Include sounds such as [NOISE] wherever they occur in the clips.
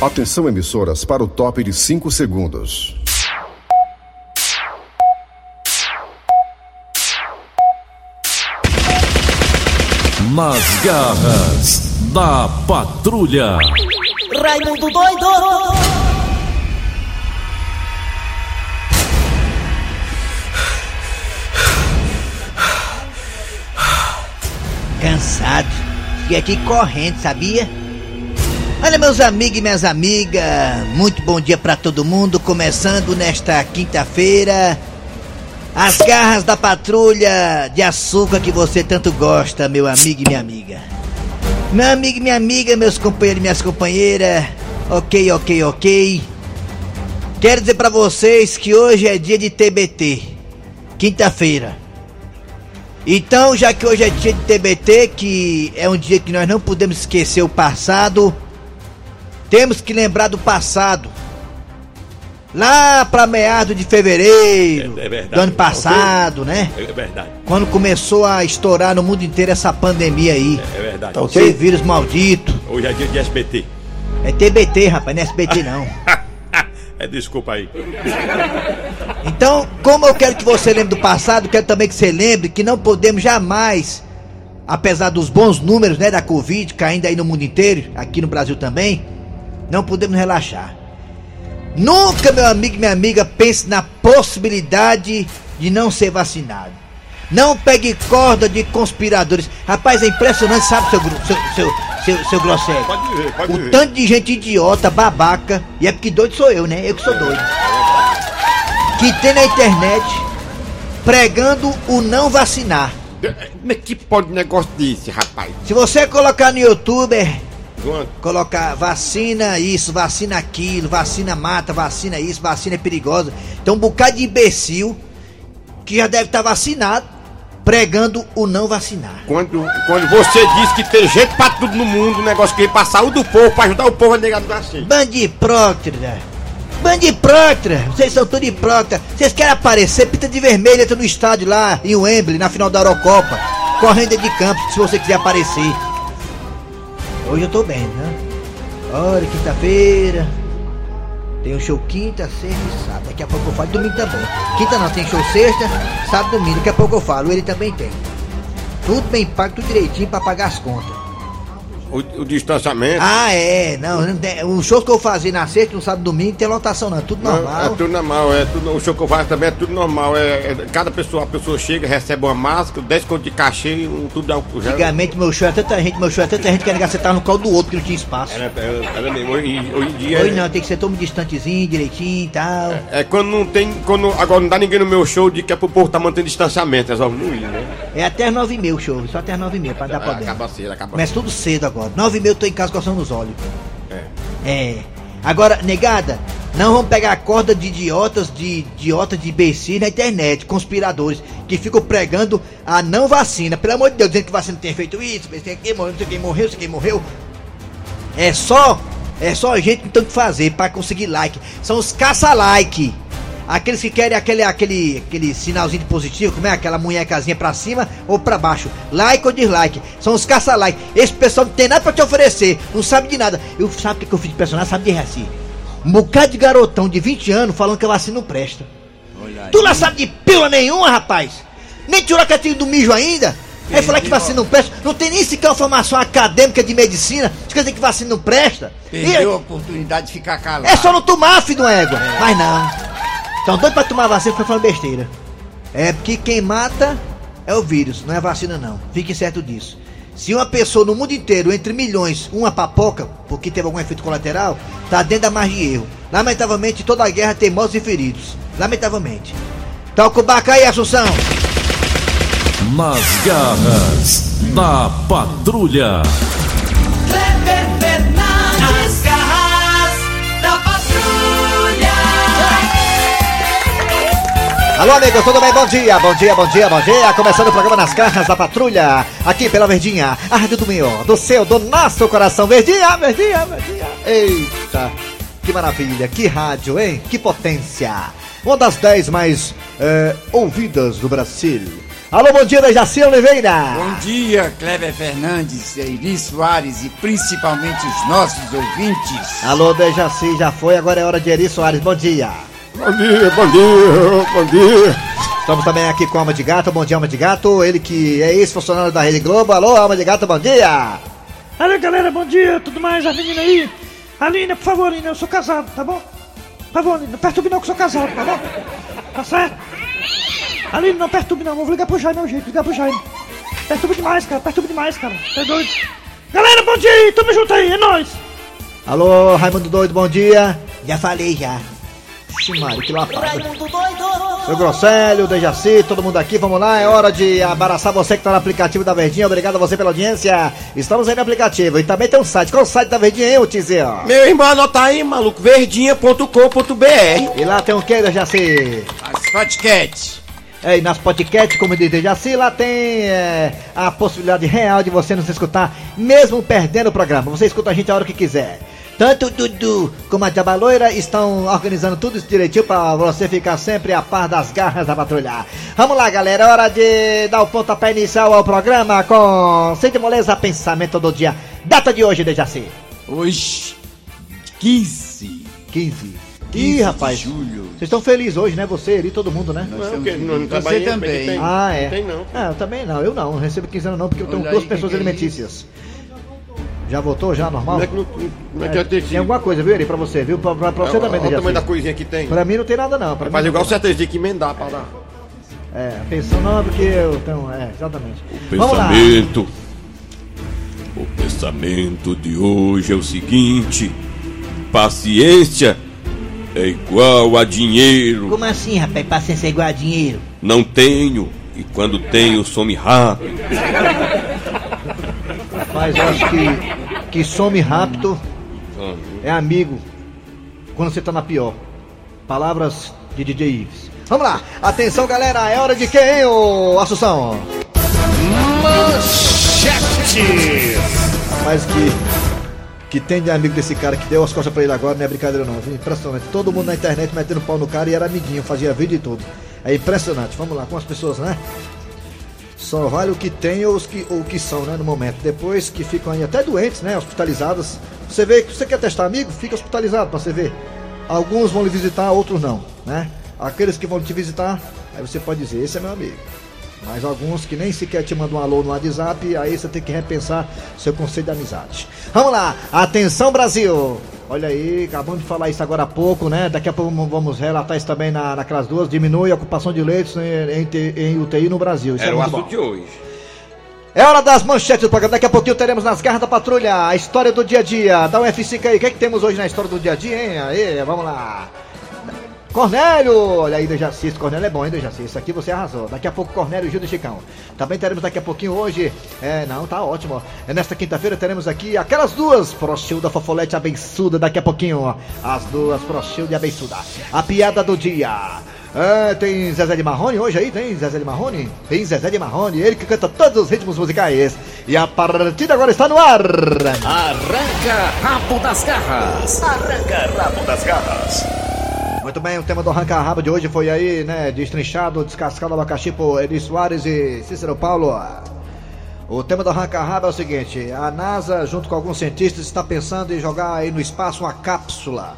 Atenção emissoras para o top de 5 segundos. Nas garras da patrulha. Raimundo doido! Cansado. E aqui correndo, sabia? Olha, meus amigos e minhas amigas, muito bom dia para todo mundo. Começando nesta quinta-feira, as garras da patrulha de açúcar que você tanto gosta, meu amigo e minha amiga. Meu amigo e minha amiga, meus companheiros e minhas companheiras, ok, ok, ok. Quero dizer para vocês que hoje é dia de TBT, quinta-feira. Então, já que hoje é dia de TBT, que é um dia que nós não podemos esquecer o passado, temos que lembrar do passado. Lá para meados de fevereiro É- é verdade. do ano passado, né? É verdade, Quando começou a estourar no mundo inteiro essa pandemia aí. é verdade. Esse vírus maldito. Hoje é dia de SBT. É TBT, rapaz, não é SBT não. [LAUGHS] É desculpa aí. Então, como eu quero que você lembre do passado, quero também que você lembre que não podemos jamais, apesar dos bons números né, da Covid caindo aí no mundo inteiro, aqui no Brasil também, não podemos relaxar. Nunca, meu amigo e minha amiga, pense na possibilidade de não ser vacinado. Não pegue corda de conspiradores. Rapaz, é impressionante, sabe, seu, seu, seu, seu, seu Grosselio? Pode dizer, pode O dizer. tanto de gente idiota, babaca, e é porque doido sou eu, né? Eu que sou doido. Que tem na internet pregando o não vacinar. Mas que pode negócio desse, rapaz? Se você colocar no YouTube, é, João, colocar vacina isso, vacina aquilo, vacina mata, vacina isso, vacina é perigosa. Então um bocado de imbecil que já deve estar vacinado pregando o não vacinar. Quando, quando você diz que tem gente pra tudo no mundo, um negócio que vem pra saúde do povo, pra ajudar o povo a negar do assim. Bandipróctera! Bandipróctera! Vocês são tudo hiprócrita. Vocês querem aparecer, pinta de vermelho, entra no estádio lá em Wembley, na final da Eurocopa, correndo de campo, se você quiser aparecer. Hoje eu tô bem, né? Olha, quinta-feira. Tem um show quinta, sexta e sábado. Daqui a pouco eu falo. Domingo também. Quinta não, tem show sexta, sábado, domingo. Daqui a pouco eu falo. Ele também tem. Tudo bem pago, tudo direitinho pra pagar as contas. O, o distanciamento. Ah, é, não, não tem- o show que eu fazia na sexta, no sábado e domingo, não tem lotação não, é tudo Não, normal. é tudo normal, é tudo, o show que eu faço também é tudo normal. É, é- cada pessoa, a pessoa chega, recebe uma máscara, 10 conto de cachê, um, tudo dá um. já- Antigamente meu show era tanta gente, meu show era tanta gente que era sentar no colo do outro, que não tinha espaço. Era, era, era mesmo. Hoje, hoje em dia. Hoje não, tem que ser todo distantezinho, direitinho e tal. É quando não tem. Quando, agora não dá ninguém no meu show de que é pro povo tá mantendo distanciamento, resolve não ir, né? É até as nove e meia o show, só até as nove e meia, pra dar pra dentro. Acaba cedo, acaba Começa tudo cedo agora. Nove e meia eu tô em casa coçando os olhos. É. É. Agora, negada, não vamos pegar a corda de idiotas, de idiotas de imbecil na internet, conspiradores, que ficam pregando a não vacina. Pelo amor de Deus, dizendo que vacina tem feito isso, sei quem morreu, não sei quem morreu, não sei quem morreu. É só, é só a gente que tem que fazer pra conseguir like. São os caça-like. Aqueles que querem aquele, aquele, aquele sinalzinho de positivo, como é? Aquela munhecazinha pra cima ou pra baixo. Like ou dislike. São os caça-like. Esse pessoal não tem nada pra te oferecer. Não sabe de nada. Eu sabe o que, eu fiz de personagem? Sabe de assim? Um bocado de garotão de 20 anos falando que a vacina não presta. Tu não sabe de pila nenhuma, rapaz. Nem tirou a catinha do mijo ainda. Aí falar que vacina não presta. Não tem nem sequer uma formação acadêmica de medicina. Você quer dizer que vacina não presta? Perdeu a E- oportunidade de ficar calado. é só não tomar, filho de uma égua. Mas não. Estão doidos pra tomar vacina, foi falando besteira. É porque quem mata é o vírus, não é a vacina não. Fique certo disso. Se uma pessoa no mundo inteiro, entre milhões, uma papoca, porque teve algum efeito colateral, tá dentro da margem de erro. Lamentavelmente, toda a guerra tem mortos e feridos. Lamentavelmente. Toca o baca aí, Assunção. Nas garras da patrulha. Alô, amigos, tudo bem? Bom dia, bom dia, bom dia, bom dia. Começando o programa Nas Garras da Patrulha, aqui pela Verdinha, a rádio do meu, do seu, do nosso coração. Verdinha, Verdinha, Verdinha. Eita, que maravilha, que rádio, hein? Que potência. Uma das dez mais eh, ouvidas do Brasil. Alô, bom dia, Dejaci Oliveira. Bom dia, Kleber Fernandes, Eri Soares e principalmente os nossos ouvintes. Alô, Dejaci, já foi, agora é hora de Eri Soares. Bom dia. Bom dia, bom dia, bom dia. Estamos também aqui com a Alma de Gato. Bom dia, Alma de Gato. Ele que é ex-funcionário da Rede Globo. Alô, Alma de Gato, bom dia. Alô galera, bom dia, tudo mais, a menina aí. Aline, por favor, Aline, eu sou casado, tá bom? Por favor, Aline, não perturbe não que eu sou casado, tá bom? Tá certo? Aline, não perturbe não, vou ligar pro Jaime, não, gente, ligar pro Jaime. Perturbe demais, cara, perturbe demais, cara, tá doido? Galera, bom dia aí, tamo junto aí, é nóis. Alô, Raimundo Doido, bom dia. Já falei, já. Ixi, Mário, que lapada. Seu Grosselio, Dejaci, todo mundo aqui, vamos lá, é hora de embaraçar você que tá no aplicativo da Verdinha, obrigado a você pela audiência. Estamos aí no aplicativo e também tem um site, qual é o site da Verdinha, hein, ó? Meu irmão, anota aí, maluco, verdinha.com.br. E lá tem o que, Dejaci? As podcasts. É, e nas podcasts, como diz Dejaci, lá tem é, a possibilidade real de você nos escutar, mesmo perdendo o programa. Você escuta a gente a hora que quiser. Tanto o Dudu como a Diaba Loira estão organizando tudo isso direitinho pra você ficar sempre a par das garras da patrulha. Vamos lá, galera, é hora de dar o pontapé inicial ao programa com Sem Moleza Pensamento do Dia. Data de hoje, Dejaci. Hoje, 15. 15. 15 Ih, de rapaz, julho. vocês estão felizes hoje, né? Você e todo mundo, né? Nós Não, porque não, não Você também. tem. Ah, é. Não tem não. Ah, eu também não, eu não, não recebo quinzena não, porque eu tenho Olha duas aí, pessoas que que é alimentícias. Já votou, já, normal? Não é que não, não é que já tem Tem alguma coisa, viu, Eri, pra você, viu? Pra, pra, pra você também, Olha o tamanho da coisinha que tem. Pra mim não tem nada não. Pra mim Faz não igual tem. certeza, tem que emendar pra dar. É, a pensão não é porque eu tenho. É, exatamente. Vamos lá. Pensamento. O pensamento de hoje é o seguinte: paciência é igual a dinheiro. Como assim, rapaz? Paciência é igual a dinheiro. Não tenho, e quando tenho, some rápido. [LAUGHS] Eu acho que, que some rápido é amigo quando você tá na pior. Palavras de DJ Ives. Vamos lá, atenção galera, é hora de quem, ô Assunção? Mas que, que tem de amigo desse cara que deu as costas pra ele agora, não é brincadeira não, viu? impressionante. Todo mundo na internet metendo pau no cara e era amiguinho, fazia vídeo e tudo. É impressionante, vamos lá, com as pessoas, né? Só vale o que tem ou os que, ou que são, né, no momento. Depois que ficam aí até doentes, né, hospitalizadas. Você vê que você quer testar amigo, fica hospitalizado pra você ver. Alguns vão lhe visitar, outros não, né? Aqueles que vão te visitar, aí você pode dizer, esse é meu amigo. Mas alguns que nem sequer te mandam um alô no WhatsApp, aí você tem que repensar seu conceito de amizade. Vamos lá, atenção Brasil! Olha aí, acabamos de falar isso agora há pouco, né? Daqui a pouco vamos relatar isso também na, naquelas duas. Diminui a ocupação de leitos em, em, em UTI no Brasil. Isso Era é o assunto bom. de hoje. É hora das manchetes do programa. Daqui a pouquinho teremos nas garras da patrulha a história do dia a dia. Dá um F5 aí. O que, é que temos hoje na história do dia a dia, hein? Aí, vamos lá. Cornélio! Olha aí, Dejaci. Esse Cornélio é bom, hein, Dejaci? Isso aqui você arrasou. Daqui a pouco, Cornélio e Gil do Chicão. Também teremos daqui a pouquinho hoje. É, não, tá ótimo. É nesta quinta-feira teremos aqui aquelas duas. Prochilda, Fofolete, Abençuda. Daqui a pouquinho, ó. As duas, Prochilda e Abençuda. A piada do dia. É, tem Zezé de Marrone hoje aí? Tem Zezé de Marrone? Tem Zezé de Marrone, ele que canta todos os ritmos musicais. E a partida agora está no ar. Arranca rabo das garras. Arranca rabo das garras. Muito bem, o tema do Arranca Rabo de hoje foi aí, né? Destrinchado, descascado abacaxi por Eri Soares e Cícero Paulo. O tema do Arranca Rabo é o seguinte: a NASA, junto com alguns cientistas, está pensando em jogar aí no espaço uma cápsula.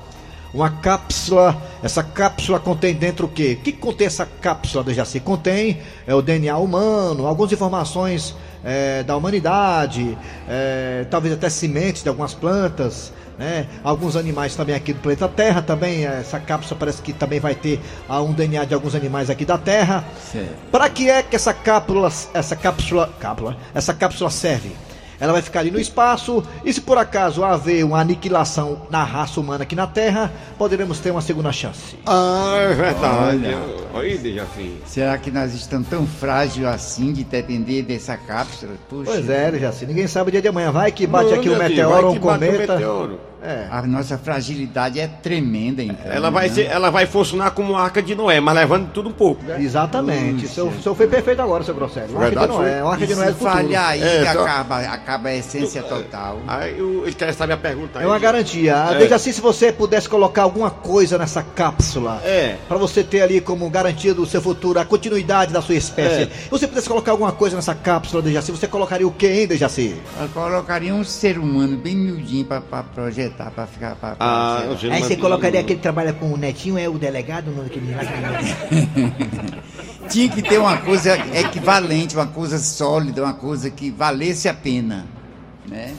Uma cápsula, essa cápsula contém dentro o quê? O que contém essa cápsula do Jaci? Contém é, o DNA humano, algumas informações é, da humanidade, é, talvez até sementes de algumas plantas, né? Alguns animais também aqui do planeta Terra também. eh, Essa cápsula parece que também vai ter ah, um DNA de alguns animais aqui da Terra. Para que é que essa cápsula, essa cápsula, cápsula, essa cápsula serve? Ela vai ficar ali no espaço e se por acaso haver uma aniquilação na raça humana aqui na Terra, poderemos ter uma segunda chance. Ah, é verdade. Olha. Olha. Será que nós estamos tão frágeis assim de depender dessa cápsula? Puxa. Pois é, Jaci, ninguém sabe o dia de amanhã. Vai que bate Não, aqui um Dejaci, meteoro, vai um um cometa. meteoro. É. A nossa fragilidade é tremenda, então. Ela vai, né? ser, ela vai funcionar como a arca de Noé, mas levando tudo um pouco. né? Exatamente. O senhor, o senhor foi perfeito agora, seu Grosselio. Uma arca de Verdade, Noé, foi. uma arca de Noé se do futuro. falhar aí, É, só- acaba, acaba a essência total. Aí o- ele quer saber a pergunta aí. É uma garantia. É. Desde assim, se você pudesse colocar alguma coisa nessa cápsula, É. pra você ter ali como garantia do seu futuro, a continuidade da sua espécie, É. se você pudesse colocar alguma coisa nessa cápsula, Dejaci, você colocaria o que, hein, Dejaci? Eu colocaria um ser humano bem miudinho pra, pra projetar, pra ficar. Pra, pra Ah, sei Aí você colocaria aquele que trabalha com o Netinho, é o delegado, o nome daquele lá que- [LAUGHS] Tinha que ter uma coisa equivalente, uma coisa sólida, uma coisa que valesse a pena. Né?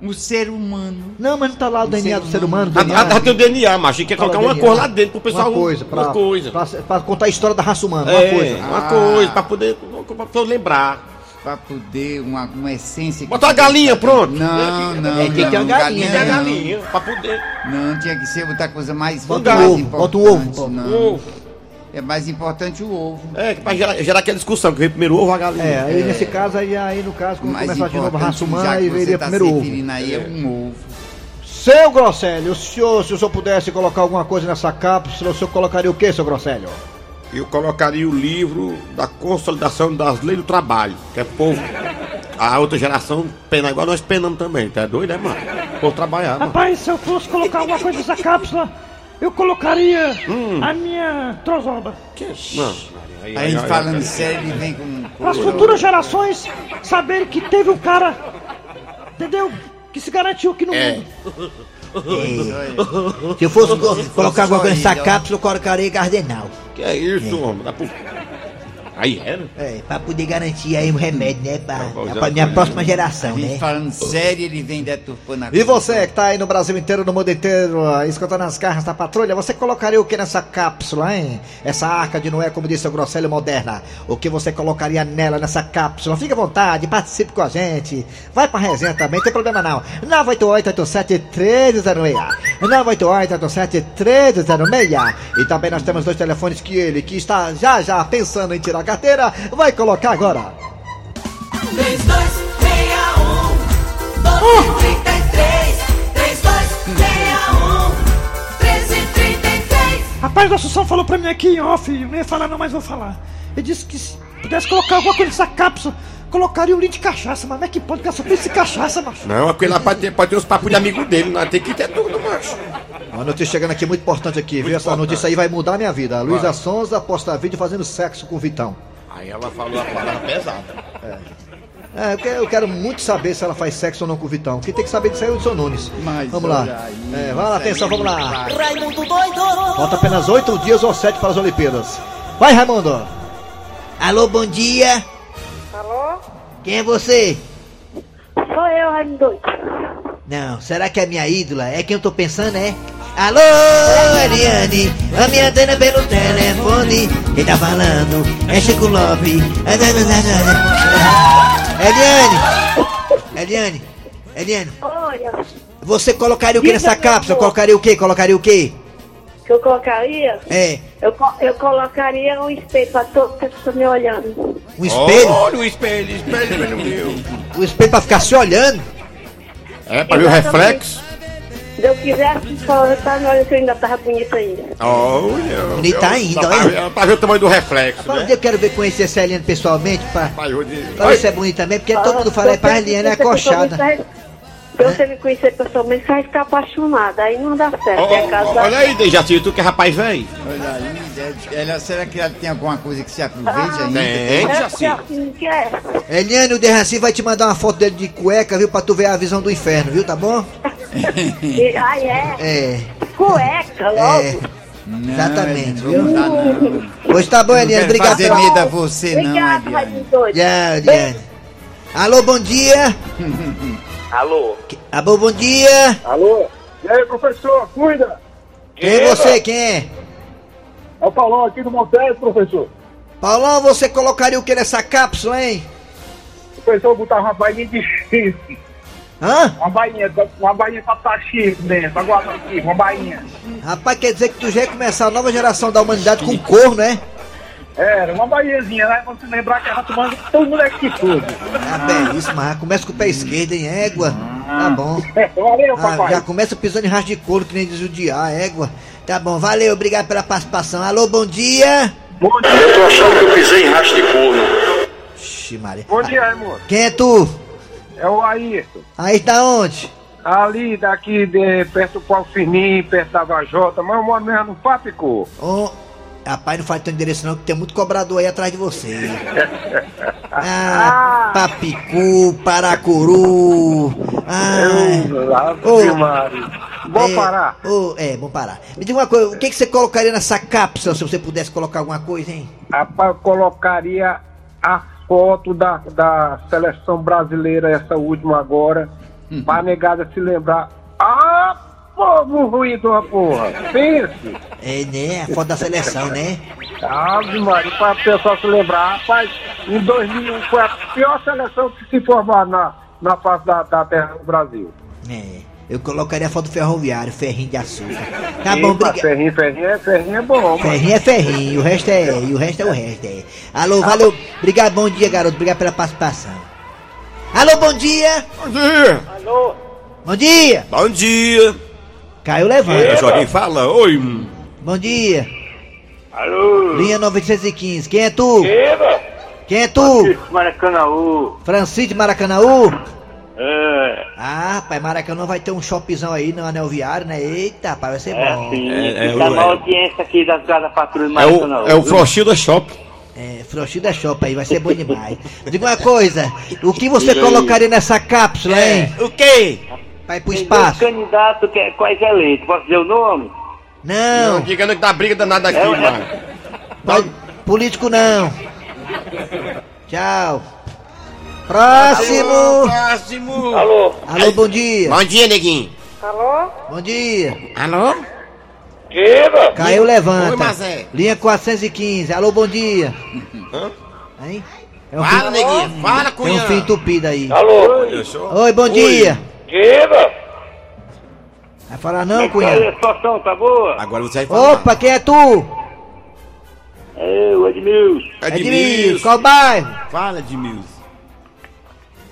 O ser humano. Não, mas não tá lá o Um DNA ser do ser humano. Ah, DNA. ah, tem o DNA, mas quer Fala colocar uma DNA. cor lá dentro pro pessoal. Uma coisa, pra, Uma coisa. pra, pra contar a história da raça humana, É, uma coisa. uma Ah. coisa, pra poder. Pra pessoa lembrar. Pra poder, uma, uma essência. que Bota uma tivesse- galinha, pronto. Não, não. É, tem que ter não, uma galinha, Tem a né? não. galinha, pra poder. Não, tinha que ser outra coisa mais, Bota mais ovo, importante. bota um ovo, bota não. Ovo. É mais importante o ovo. É, pra gerar, gerar aquela discussão, que veio primeiro o ovo ou a galinha. É, aí nesse caso, aí, aí no caso, como mais começar de novo a raça humana, aí veria tá primeiro ovo. aí é um ovo. Seu Grosselio, o senhor, se o senhor pudesse colocar alguma coisa nessa cápsula, o senhor colocaria o que, seu Grosselio? Eu colocaria o livro da consolidação das leis do trabalho, que é povo. A outra geração pena igual nós penamos também, tá doido, é, mano? Povo trabalhar, mano. Rapaz, se eu fosse colocar alguma coisa nessa cápsula, eu colocaria Hum. a minha trozoba. Não. Aí, A gente falando sério, ele vem com. Para as futuras gerações saberem que teve um cara, entendeu? Que se garantiu aqui no É. mundo. Se eu fosse co- colocar alguma coisa nessa cápsula, eu colocaria Gardenal. Que é isso, homem? Dá pro... Aí era? É, pra poder garantir aí um remédio, né? Pra, é, pra minha é. próxima geração, né? falando sério, ele vem deturpando a E você que tá aí no Brasil inteiro, no mundo inteiro, escutando as garras da patrulha, você colocaria o que nessa cápsula, hein? Essa arca de Noé, como disse o Grosselio Moderna. O que você colocaria nela, nessa cápsula? Fique à vontade, participe com a gente. Vai pra resenha também, não tem problema não. 988-87-1306. 988-87-1306. E também nós temos dois telefones que ele, que está já já pensando em tirar a carteira, vai colocar agora. 3261 1233 3261 1333 Rapaz, o Assunção falou pra mim aqui em off, eu não ia falar não, mas vou falar. Ele disse que se pudesse colocar alguma coisa nessa cápsula, colocaria um litro de cachaça, mas como é que pode que eu só pense cachaça, macho? Não, aquele lá pode ter, pode ter uns papos de amigo dele, não tem que ter tudo, macho. Uma notícia chegando aqui muito importante aqui, viu? Essa importante. notícia aí vai mudar a minha vida. A Luísa Sonza posta vídeo fazendo sexo com o Vitão. Aí ela falou a palavra pesada. É, eu quero, eu quero muito saber se ela faz sexo ou não com o Vitão. Quem tem que saber disso aí é o Edson Nunes. Mas vamos lá. aí, É, vai lá, atenção, vamos lá. Raimundo doido Falta apenas oito dias ou sete para as Olimpíadas. Vai, Raimundo. Alô, bom dia. Quem é você? Sou eu, Raimundo doido. Não, será que é minha ídola? É quem eu tô pensando, é? Alô, Eliane, a minha dana pelo telefone. Quem tá falando é Chico Lopes. Eliane! Eliane! Eliane! Olha, Você colocaria o que nessa cápsula? Colocaria o que? Colocaria o que? Que eu colocaria? É, Eu, eu colocaria um espelho pra todo mundo que tá me olhando. um espelho? Olha o espelho, espelho, espelho meu. O espelho pra ficar se olhando? É, pra ver o reflexo. Se eu quisesse só tá me olhando se eu ainda tava bonito ainda. Olha. Bonita ainda, olha. ver- pra ver o tamanho do reflexo, Rapaz, né? eu quero ver conhecer essa Eliane pessoalmente pra, Pai, eu disse- pra ver se é bonita também, porque todo mundo fala é pra Eliane é acochada. Se você me conhecer pessoalmente, você vai ficar apaixonada. Aí não dá certo. Ó, é olha aí, Dejaci, tu que é rapaz velho. Olha aí, é- ela, será que ela tem alguma coisa que se aproveite ainda? Tem, É Dejaci. que é. Eliane, o Derraci vai te mandar uma foto dele de cueca, viu? Pra tu ver a visão do inferno, viu? Tá bom? Ai, [LAUGHS] é. É, Cueca, é. logo. Não, Exatamente, Eliane, não dá, não. Pois tá bom, Não Eliane, quero obrigado fazer medo a você, não, Eliane. Doido. Já, Eliane. Alô, bom dia. [LAUGHS] Alô? Alô, bom dia. Alô? E aí, professor, cuida! Quem é você? Quem é? É o Paulão aqui do Montes, professor. Paulão, você colocaria o que nessa cápsula, hein? O professor botava uma bainha de chifre. Hã? Uma bainha, uma bainha pra botar chifre dentro, guardar aqui, uma bainha. Rapaz, quer dizer que tu já ia começar a nova geração da humanidade com corno, é? Era, uma bainhazinha, né? Quando você lembrar que ela tomando todo mundo é que tudo. Ah, bem, isso, mas começa com o pé esquerdo, hein? Égua. Tá bom. [LAUGHS] Valeu, Ah, papai. já começa pisando em rastro de couro, que nem diz o dia, a égua. Tá bom, valeu, obrigado pela participação. Alô, bom dia. Bom dia. Eu tô achando que eu pisei em rastro de corno. Ixi, Maria. Bom dia, irmão. Quem é tu? É o Ayrton. Aí tá onde? Ali, daqui, de, perto do Paulo Firmino, perto da Vajota, mas eu moro mesmo no Papicô. Ô, rapaz, não faz teu endereço não, que tem muito cobrador aí atrás de você. [LAUGHS] Ah, Papicu, Paracuru. Ah, Maria. Bom é, parar. ô, é, bom parar. Me diga uma coisa, o que, que você colocaria nessa cápsula se você pudesse colocar alguma coisa, hein? Rapaz, eu colocaria a foto da, da seleção brasileira, essa última agora, pra negada se lembrar. Ah, povo ruim da porra! Pense! É, né? A foto da seleção, né? Ave Maria, pra pessoal se lembrar, rapaz, em 2001 foi a pior seleção que se formou na, na face da, da terra do Brasil. É. Eu colocaria a foto do ferroviário, ferrinho de açúcar. Tá Eita, bom, obrigado. Ferrinho, ferrinho, é, ferrinho é bom, mano. Ferrinho é ferrinho, o resto é. E o resto é o resto, é. Alô, valeu. Obrigado, bom dia, garoto. Obrigado pela participação. Alô, bom dia. Bom dia. Alô? Bom dia. Bom dia. Caiu É, levando. Joguinho fala. Oi. Bom dia. Alô? Linha 915. Quem é tu? Eba! Quem é tu? Maracanaú. Francisco de Maracanãú? É. Ah, rapaz, Maracanã vai ter um shoppingzão aí no anel viário, né? Eita, rapaz, vai ser bom. sim. É, é, Tá uma audiência aqui das Gadas Patrulha É o, é o Frochilda Shop. É, Frouxida Shop aí, vai ser bom demais. Diga uma coisa, o que você colocaria nessa cápsula, hein? O quê? Vai pro espaço? candidatos que, quais eleitos? Posso dizer o nome? Não, Não, diga não que dá briga danada aqui, É, mano. poli- político não. Tchau. Próximo. Próximo. Alô? Alô, bom dia. Bom dia, neguinho. Bom dia. Alô? Eba! Caiu, levanta. Oi, Mazé. Linha 415. Alô, bom dia. Hã? Hein? É um Fala, fio- neguinho. Fala, Tem um fio entupido aí. Alô? Sou. Oi, bom dia. Eba! Vai falar não, cunhado? a situação, tá boa? Agora você vai falar. Opa, quem é tu? É, o Edmilson. Edmilson. Qual bairro? Fala, Edmilson.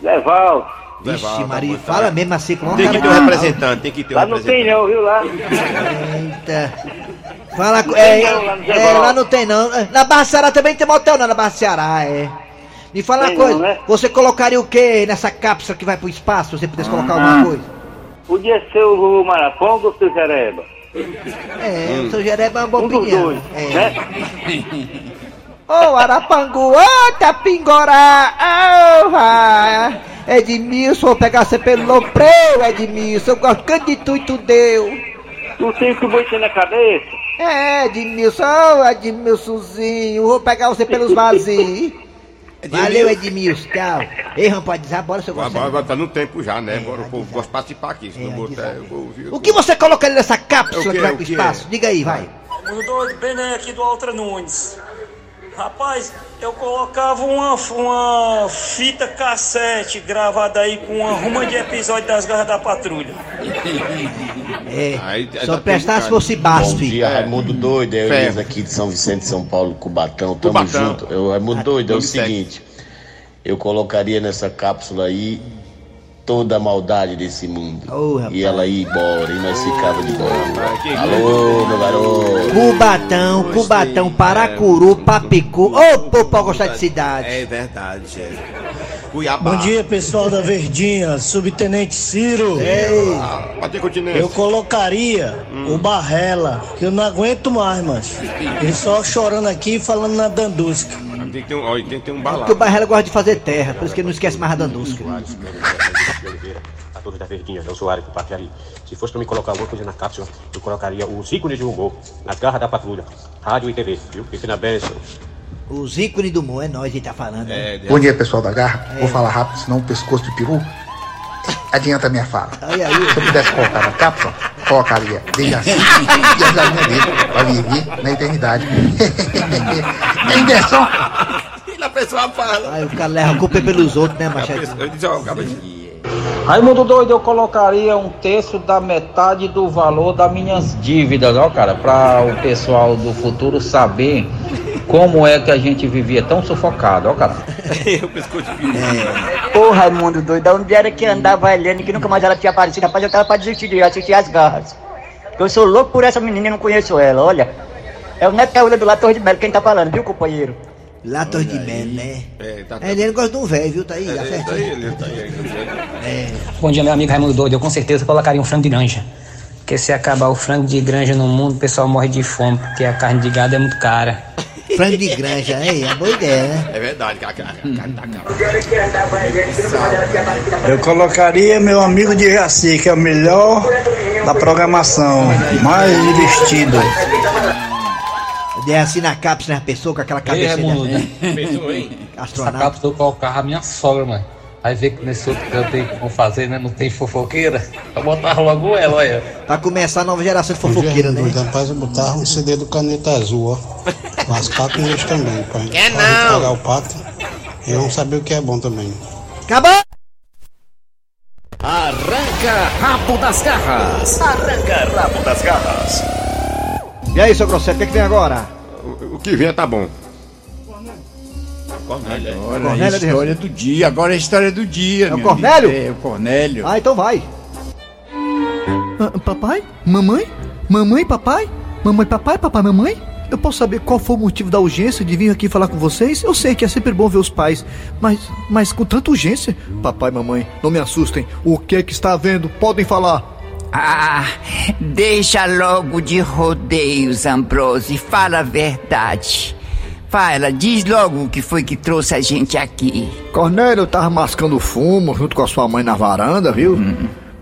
Leval. Vixe, Levar, Maria, tá fala tá. mesmo assim com Tem que ter um representante, tem que ter um Lá não tem representante. não, viu lá? Eita. Fala com. É, não, lá é, lá não tem não. Na Barra Ceará também tem motel não, na Barra Ceará, é. Me fala uma Tem coisa, não, né? você colocaria o que nessa cápsula que vai pro espaço, se você pudesse colocar Ah. alguma coisa? Podia ser o Maraponga ou o seu Jereba? É, o seu Jereba é uma boa Um opinião. dois, É. né? [LAUGHS] Ô Arapangu, ô Tapingorá, ô vai. Edmilson, vou pegar você pelo lopreu, Edmilson, eu gosto tanto de tu e tu deu. Tu tem que botar na cabeça? É, Edmilson, ô Edmilsonzinho, vou pegar você pelos vazios. [LAUGHS] Valeu, Edmilson, tchau. Ei, rapaz, desabora seu gosto. agora tá no tempo já, né? Agora o povo gosta de participar aqui. Se não botar, eu vou ouvir. O que você colocaria nessa cápsula que vai O pro espaço? Diga aí, vai. O doido Bené aqui do Altra Nunes. Rapaz, eu colocava uma, uma fita cassete gravada aí com uma ruma de episódio das Garras da Patrulha. É, Aí, aí só tá prestar se fosse Bom BASF. dia, Raimundo Doido, é o Ferro. Aqui de São Vicente, São Paulo, Cubatão, tamo Cubatão. junto. Eu, Raimundo Doido, é o 27. seguinte, eu colocaria nessa cápsula aí toda a maldade desse mundo. Rapaz. e ela ia embora, e nós ficava de boa. Alô, meu garoto. Cubatão, Cubatão, Paracuru, Papicu. Ô, povo pra gostar de cidade. É verdade, é. Cuiabá. Bom dia, pessoal da Verdinha, Subtenente Ciro. Continência. Eu colocaria o Barrela, que eu não aguento mais, mas ele só chorando aqui e falando na Dandusca. Tem que ter um, ó, tem que ter um Porque o. Barrela gosta de fazer terra, por isso que ele não esquece mais a Dandusca. A todos da Verdinha, é o usuário do Parque Ali. Se fosse pra me colocar alguma coisa na cápsula, eu colocaria os ícones de humor, nas garras da patrulha, rádio e TV, viu? Fique na benção. Os ícones do mundo, é nós que tá falando. né? É, Bom dia, pessoal da Garra. Vou falar rápido, senão o pescoço de peru adianta a minha fala. Aí, aí. Se eu pudesse colocar na cápsula, colocaria Dejaci e as galinhas dele pra viver na eternidade. [LAUGHS] é inversão. E a pessoa fala. Aí o cara leva a culpa é pelos outros, né, Machete? Eu disse, ó, cabeça. Raimundo doido, eu colocaria um terço da metade do valor das minhas dívidas, ó, cara, para o pessoal do futuro saber como é que a gente vivia tão sufocado, ó, cara. [LAUGHS] Eu pescoço de Ô Raimundo doido, onde era que andava a Helene que nunca mais ela tinha aparecido? Rapaz, eu tava pra desistir de assistir as garras. Eu sou louco por essa menina e não conheço ela, olha. É o Neto Caúla do La Torre de Melo quem tá falando, viu, companheiro? Lá Torre de Melo, né? É, tá É, ele gosta de um velho, viu? Tá aí, É, acerta tá aí, ele tá aí. É. Bom dia, meu amigo Raimundo Doido. Eu com certeza colocaria um frango de granja. Porque se acabar o frango de granja no mundo, o pessoal morre de fome, porque a carne de gado é muito cara. Frango de granja, é, é boa ideia, né? É verdade, cara. cara, cara, cara. Eu colocaria meu amigo de Jaci, que é o melhor da programação, mais investido. É assim na cápsula, né? A pessoa com aquela cabeça. Raimundo, né? [LAUGHS] pensou, hein? Essa Astronauta. cápsula eu colocava a minha sogra, mano. Aí vê que nesse outro canto que vão fazer, né? Não tem fofoqueira. Eu botava logo ela, olha. Pra começar a nova geração de fofoqueira, né? Rapaz, eu botava um CD do Caneta Azul, ó. Mas pato neles também, pra gente Quer pra não? gente pagar o pato e não saber o que é bom também. Acabou! Arranca rabo das garras. Arranca rabo das garras. E aí, seu Grosseto, o que, é que vem agora? O, que vier tá bom. Olha, Cornélio a de história do dia. Agora é a história do dia. É o Cornélio? amigo. É, o Cornélio. Ah, então vai. Ah, papai? Mamãe? Mamãe, papai? Mamãe, papai, papai, mamãe? Eu posso saber qual foi o motivo da urgência de vir aqui falar com vocês? Eu sei que é sempre bom ver os pais, mas, mas com tanta urgência? Papai, mamãe, não me assustem. O que é que está havendo? Podem falar. Ah, deixa logo de rodeios, Ambrose. Fala a verdade. Fala, diz logo o que foi que trouxe a gente aqui. Cornélio tava mascando fumo junto com a sua mãe na varanda, viu?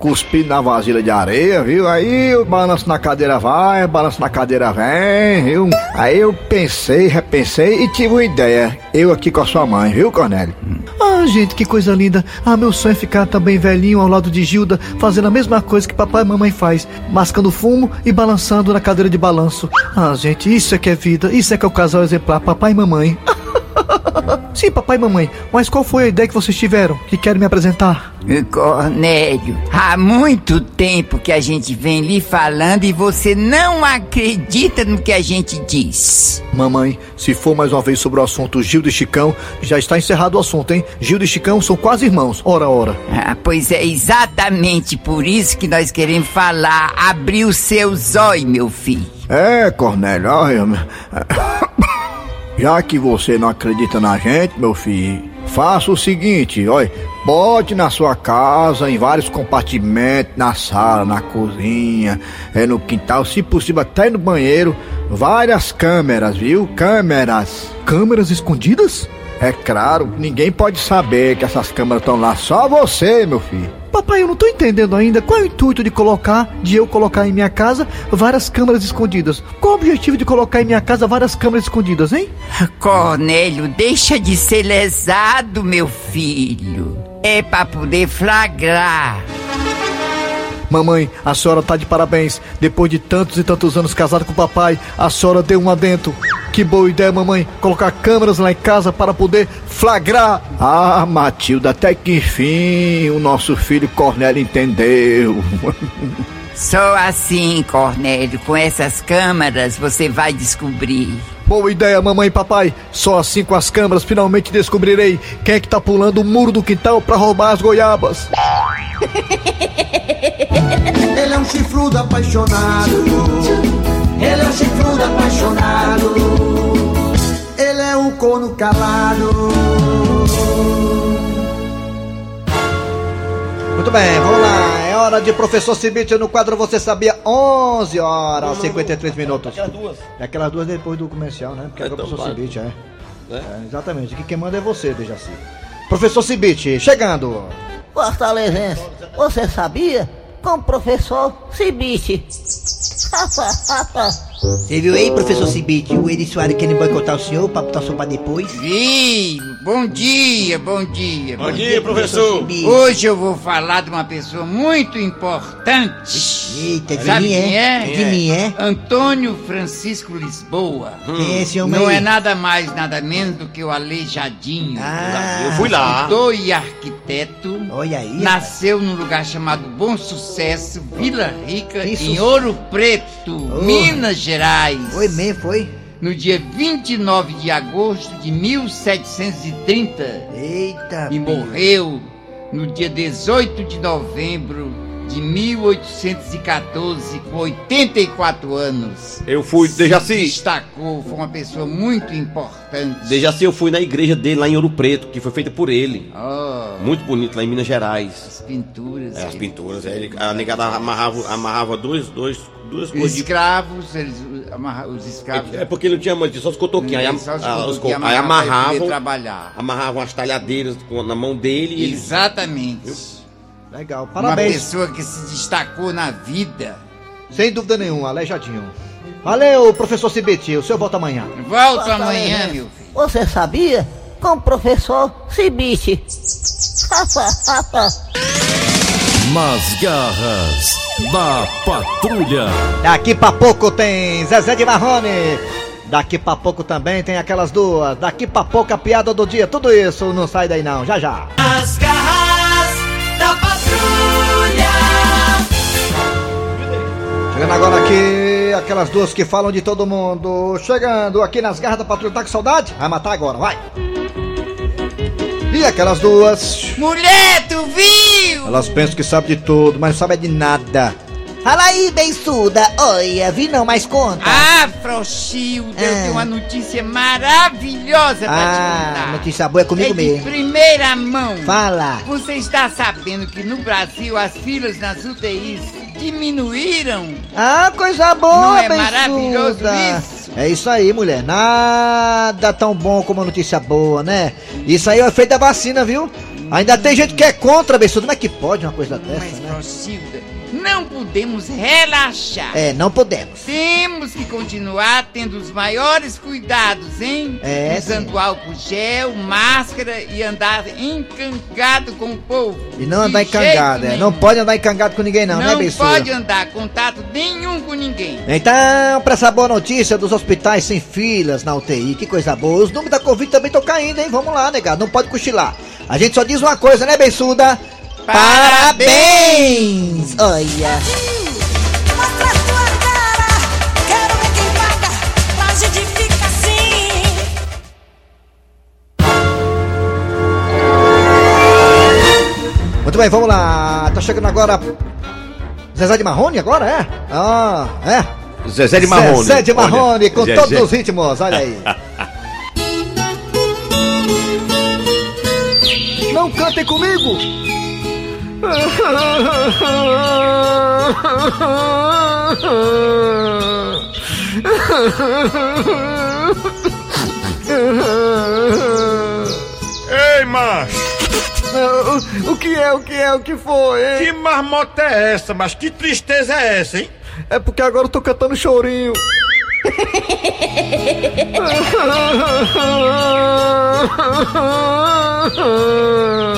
Cuspindo na vasilha de areia, viu? Aí eu balanço na cadeira vai, balanço na cadeira vem, viu? Aí eu pensei, repensei e tive uma ideia. Eu aqui com a sua mãe, viu, Cornélio? Ah, gente, que coisa linda. Ah, meu sonho é ficar também velhinho ao lado de Gilda, fazendo a mesma coisa que papai e mamãe faz, mascando fumo e balançando na cadeira de balanço. Ah, gente, isso é que é vida, isso é que é o casal exemplar, papai e mamãe. [LAUGHS] Sim, papai e mamãe, mas qual foi a ideia que vocês tiveram que querem me apresentar? Cornélio, há muito tempo que a gente vem lhe falando e você não acredita no que a gente diz. Mamãe, se for mais uma vez sobre o assunto Gildo e Chicão, já está encerrado o assunto, hein? Gildo e Chicão são quase irmãos, ora, ora. Ah, pois é exatamente por isso que nós queremos falar. Abrir os seus olhos, meu filho. É, Cornélio, olha, [LAUGHS] já que você não acredita na gente, meu filho, faça o seguinte, olha, bote na sua casa, em vários compartimentos, na sala, na cozinha, é no quintal, se possível até no banheiro, várias câmeras, viu? Câmeras. Câmeras escondidas? É claro, ninguém pode saber que essas câmeras estão lá, só você, meu filho. Papai, eu não tô entendendo ainda qual é o intuito de colocar, de eu colocar em minha casa várias câmeras escondidas. Qual o objetivo de colocar em minha casa várias câmeras escondidas, hein? Cornélio, deixa de ser lesado, meu filho. É pra poder flagrar. Mamãe, a senhora tá de parabéns. Depois de tantos e tantos anos casada com o papai, a senhora deu um adentro. Que boa ideia, mamãe, colocar câmeras lá em casa para poder flagrar. Ah, Matilda, até que enfim o nosso filho Cornélio entendeu. [LAUGHS] Só assim, Cornélio, com essas câmaras você vai descobrir. Boa ideia, mamãe e papai. Só assim com as câmeras finalmente descobrirei quem é que tá pulando o muro do quintal para roubar as goiabas. [LAUGHS] Ele é um chifrudo apaixonado. Ele é um chifrudo apaixonado. Ele é um corno calado. Muito bem, vamos lá. É hora de professor Cibite no quadro Você Sabia? 11 horas, 53 minutos. Aquelas duas. É aquelas duas depois do comercial, né? Porque é o Então professor. Cibite, é. É? É, Exatamente. Aqui quem manda é você, Dejaci. Professor Cibite, chegando. Fortalezense, você sabia? Com o professor Cibite. [LAUGHS] Você viu aí, professor Cibite, o Eri Soares querendo boicotar o senhor pra botar o senhor pra depois? Vi, bom dia, bom dia. Bom dia, professor. Cibite. Hoje eu vou falar de uma pessoa muito importante. Eita, de Sabe mim quem é? é? De mim é? Antônio Francisco Lisboa. Quem é esse homem Não aí? é nada mais, nada menos do que o Aleijadinho. Ah. Eu fui lá. Escritor e arquiteto. Olha aí. Nasceu num lugar chamado Bom Sucesso, Vila Rica, Que em sucesso. Ouro Preto, Oh. Minas Gerais. Foi mesmo, foi? no dia 29 de agosto de 1730. Eita! E morreu no dia 18 de novembro de 1814, com 84 anos. Eu fui, Se Dejaci. destacou, foi uma pessoa muito importante. Dejaci, eu fui na igreja dele lá em Ouro Preto, que foi feita por ele. Oh, Muito bonito lá em Minas Gerais. as pinturas. É, as pinturas. ele, a negada amarrava, amarrava dois, dois, duas Os coisas de escravos, eles amarra- os escravos. É porque não tinha muito, só os cotoquinhos. Aí, Só os ah, os cotoquinhos co- aí ele amarravam, trabalhar. amarravam as talhadeiras na mão dele e ele Legal, Uma parabéns. pessoa que se destacou na vida. Sem dúvida nenhuma, aleijadinho. Valeu, professor Cibete, o senhor volta amanhã. Volto amanhã, meu filho. Você sabia? Com o professor Cibite. Nas garras da patrulha. Daqui pra pouco tem Zezé de Marrone. Daqui pra pouco também tem aquelas duas. Daqui pra pouco a piada do dia. Tudo isso não sai daí não. Já já. As garras da patrulha. Chegando agora aqui, aquelas duas que falam de todo mundo. Chegando aqui nas garras da patrulha. Tá com saudade? Vai matar agora, vai. E aquelas duas. Mulher, tu viu? Elas pensam que sabem de tudo, mas não sabem de nada. Fala aí, bençuda. Olha, vi não, mas conta. Ah, Frouxilda, eu tenho uma notícia maravilhosa pra te Ah, contar. notícia boa é comigo é de mesmo. primeira mão. Fala. Você está sabendo que no Brasil as filas nas UTIs diminuíram? Ah, coisa boa, Não é bençuda. maravilhoso isso? É isso aí, mulher. Nada tão bom como a notícia boa, né? Isso aí é o efeito da vacina, viu? Ainda tem gente que é contra, bençuda. Como é que pode uma coisa dessa, Mas, né? Não podemos relaxar. É, não podemos. Temos que continuar tendo os maiores cuidados, hein? É, Usando álcool gel, máscara e andar encangado com o povo. E não andar encangado, é. Não pode andar encangado com ninguém, não, Não, né, bençuda? pode andar contato nenhum com ninguém. Então, pra essa boa notícia dos hospitais sem filas na UTI, que coisa boa. Os números da Covid também estão caindo, hein? Vamos lá, negado. Não pode cochilar. A gente só diz uma coisa, né, bençuda? Parabéns! Olha. Mostra a tua cara. Quero ver quem paga. Laje fica assim. Muito bem, vamos lá. Tá chegando agora. Zezé de Marrone agora, é? Ah, é? Zezé de Marrone. Zezé de Marrone, Olha, com Zezé. todos os ritmos, olha aí. [LAUGHS] Não cantem comigo! Ei, macho! O que é, o que é, o que foi, hein? Que marmota é essa, mas que tristeza é essa, hein? É porque agora eu tô cantando chorinho. [LAUGHS]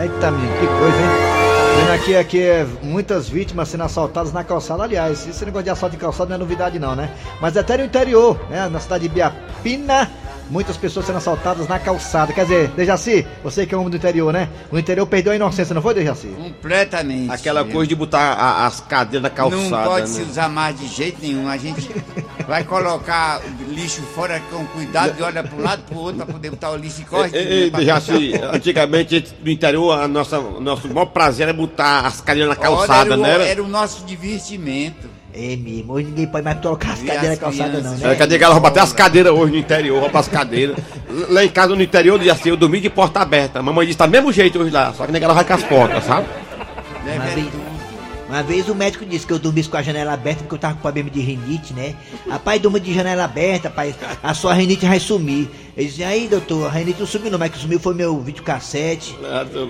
Eita, menino, que coisa, hein? Vendo aqui, aqui é muitas vítimas sendo assaltadas na calçada. Aliás, esse negócio de assalto em calçada não é novidade, não, né? Mas até no interior, né? Na cidade de Biapina, muitas pessoas sendo assaltadas na calçada. Quer dizer, Dejaci, você que é homem do interior, né? O interior perdeu a inocência, não foi, Dejaci? Completamente. Aquela coisa de botar a- as cadeiras na calçada. Não pode né? se usar mais de jeito nenhum. A gente [LAUGHS] vai colocar o lixo fora com cuidado e olha para um lado para o outro para poder botar o lixo e corre. Ei, ei, pra Dejaci, antigamente no interior, a nossa, o nosso maior prazer era botar as cadeiras na calçada, Olha, era, o- né? Era, era o nosso divertimento. É mesmo, hoje ninguém pode mais colocar as E cadeiras as na calçada, não, né? Era, cadê aquela roupa? Até as cadeiras hoje no interior, roupa as cadeiras. Lá em casa no interior, Dejaci, eu dormi de porta aberta. A mamãe disse, tá do mesmo jeito hoje lá, só que negada vai com as portas, sabe? Uma vez, uma vez o médico disse que eu dormisse com a janela aberta porque eu tava com problema de rinite, né? Rapaz, durma de janela aberta, rapaz, a sua rinite vai sumir. Ele disse, aí doutor, a rinite não sumiu não, mas que sumiu foi meu videocassete,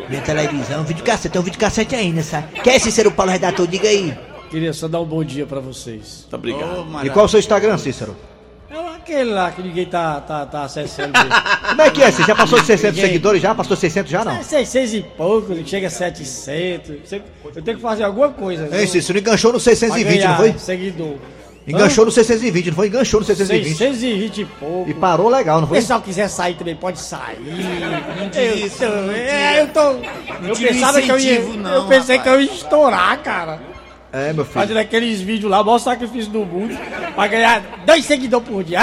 minha televisão, videocassete, tem um videocassete ainda, sabe? Quer esse ser o Paulo Redator? Diga aí. Queria só dar um bom dia pra vocês. Tá obrigado. E qual é o seu Instagram, Cícero? É aquele lá que ninguém tá, tá, tá acessando. [LAUGHS] Como é que é? Você já passou de 600 Ninguém. seguidores já? Passou de 600 já, não? É 600 e pouco, ele chega a 700. Você- Eu tenho que fazer alguma coisa. Ei, Cícero, enganchou no 620, não foi? Seguidor. Enganchou no 620, não foi? Enganchou no 620. 620 e pouco. E parou legal, não Se o foi? pessoal quiser sair também, pode sair. diz eu, isso, tô- é, eu tô. Eu pensava que eu ia. não, eu pensei rapaz. que eu ia estourar, cara. É, meu filho. Fazendo aqueles vídeos lá, o maior sacrifício do mundo, pra ganhar dois seguidores por dia.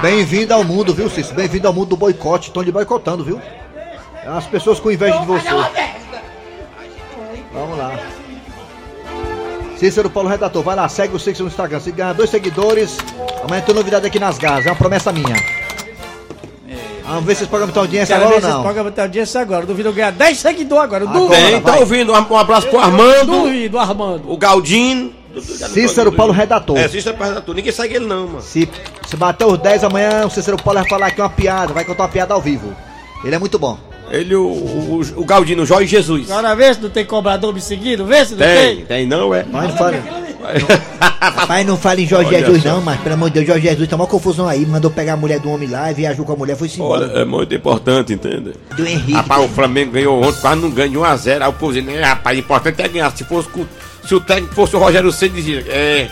Bem-vindo ao mundo, viu, Cícero? Bem-vindo ao mundo do boicote. Estão lhe boicotando, viu? As pessoas com inveja de você. Vamos lá. Cícero Paulo Redator, vai lá, segue o Cícero no Instagram. Se ganhar dois seguidores, amanhã tem novidade aqui nas garras. É uma promessa minha. Vamos ver se esse programa tem audiência Quero agora ver ou não. programa tem audiência agora. Duvido eu ganhar 10 seguidores agora. Duvido. Tem, tá vai. ouvindo? Um abraço pro Armando. Duvido, Armando. O Galdino. Cícero Paulo Redator. É, Cícero Paulo Redator. Ninguém segue ele não, mano. Se, se bater os 10 amanhã, o Cícero Paulo vai falar aqui uma piada, vai contar uma piada ao vivo. Ele é muito bom. Ele, o, o, o Galdino, o Jorge Jesus. Agora vê se não tem cobrador me seguindo, vê se não Tem, tem. tem não, é. Mas fala. Rapaz, não [LAUGHS] fala em Jorge Olha Jesus só. não, mas pelo amor de Deus, Jorge Jesus tá uma confusão aí, mandou pegar a mulher do homem lá e viajou com a mulher, foi embora. Olha, é muito importante, entende? Do Henrique. Rapaz, o Flamengo ganhou ontem, quase não ganha de 1x0. Aí o povo dizia, né, rapaz, importante é ganhar. Se fosse se o técnico fosse o Rogério Ceni dizia, é.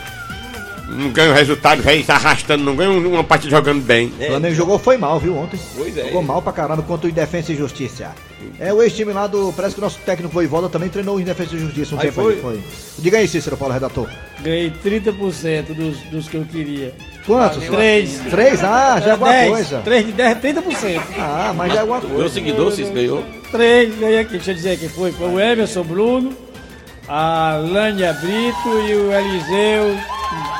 Não ganha o resultado, velho, está arrastando, não ganha uma partida jogando bem. O Flamengo jogou foi mal, viu, ontem. Pois é. Jogou mal pra caramba contra o Defensa e Justiça. É o ex-time lá do. Parece que o nosso técnico Voivoda também treinou o Defensa e Justiça um Aí tempo foi? aí. Foi. Diga aí, Cícero Paulo, redator. Ganhei 30% dos, dos que eu queria. Quantos? Três. Três? Ah, já é alguma 10, coisa. 3 de 10 é 30%. Ah, mas já é alguma coisa. Meu seguidor, vocês ganhou? Três, ganhei aqui, deixa eu dizer quem foi. Foi o Emerson Bruno, a Lânia Brito e o Eliseu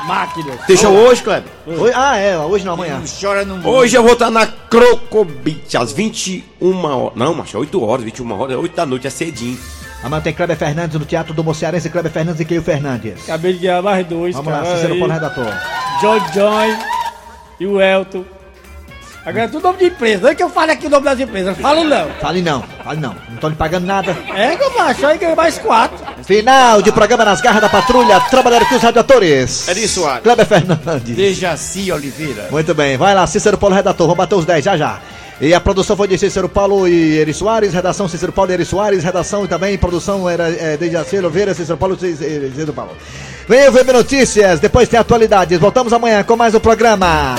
Máquinas. Deixa hoje, Kleber. Hoje- ah, é, hoje não, amanhã. Chora no Hoje eu vou estar na Crocobit às 21 horas. Não, macho, 8 horas, 21 horas, 8 da noite, é cedinho. Amanhã tem Kleber Fernandes no Teatro do Mocearense, Kleber Fernandes e Keio Fernandes. Acabei de ganhar mais dois, Vamos cara. lá, olha Cícero. Paulo, redator. John Joy e o Elton. Agora é tudo nome de empresa. Não é que eu fale aqui o nome das empresas. Falo não. Fale não, fale não. Não tô lhe pagando nada. É que eu baixo aí ganhei mais quatro. Final de programa nas garras da patrulha, trabalhando com os radiadores. É disso, Soares. Kleber Fernandes. Dejaci Oliveira. Muito bem, vai lá, Cícero Paulo, redator, vamos bater os 10 já já. E a produção foi de Cícero Paulo e Eri Soares, redação Cícero Paulo e Eri Soares, redação e também produção era é, de Oliveira, Cícero Paulo e Cícero Paulo. Vem o VB Notícias, depois tem atualidades. Voltamos amanhã com mais um programa.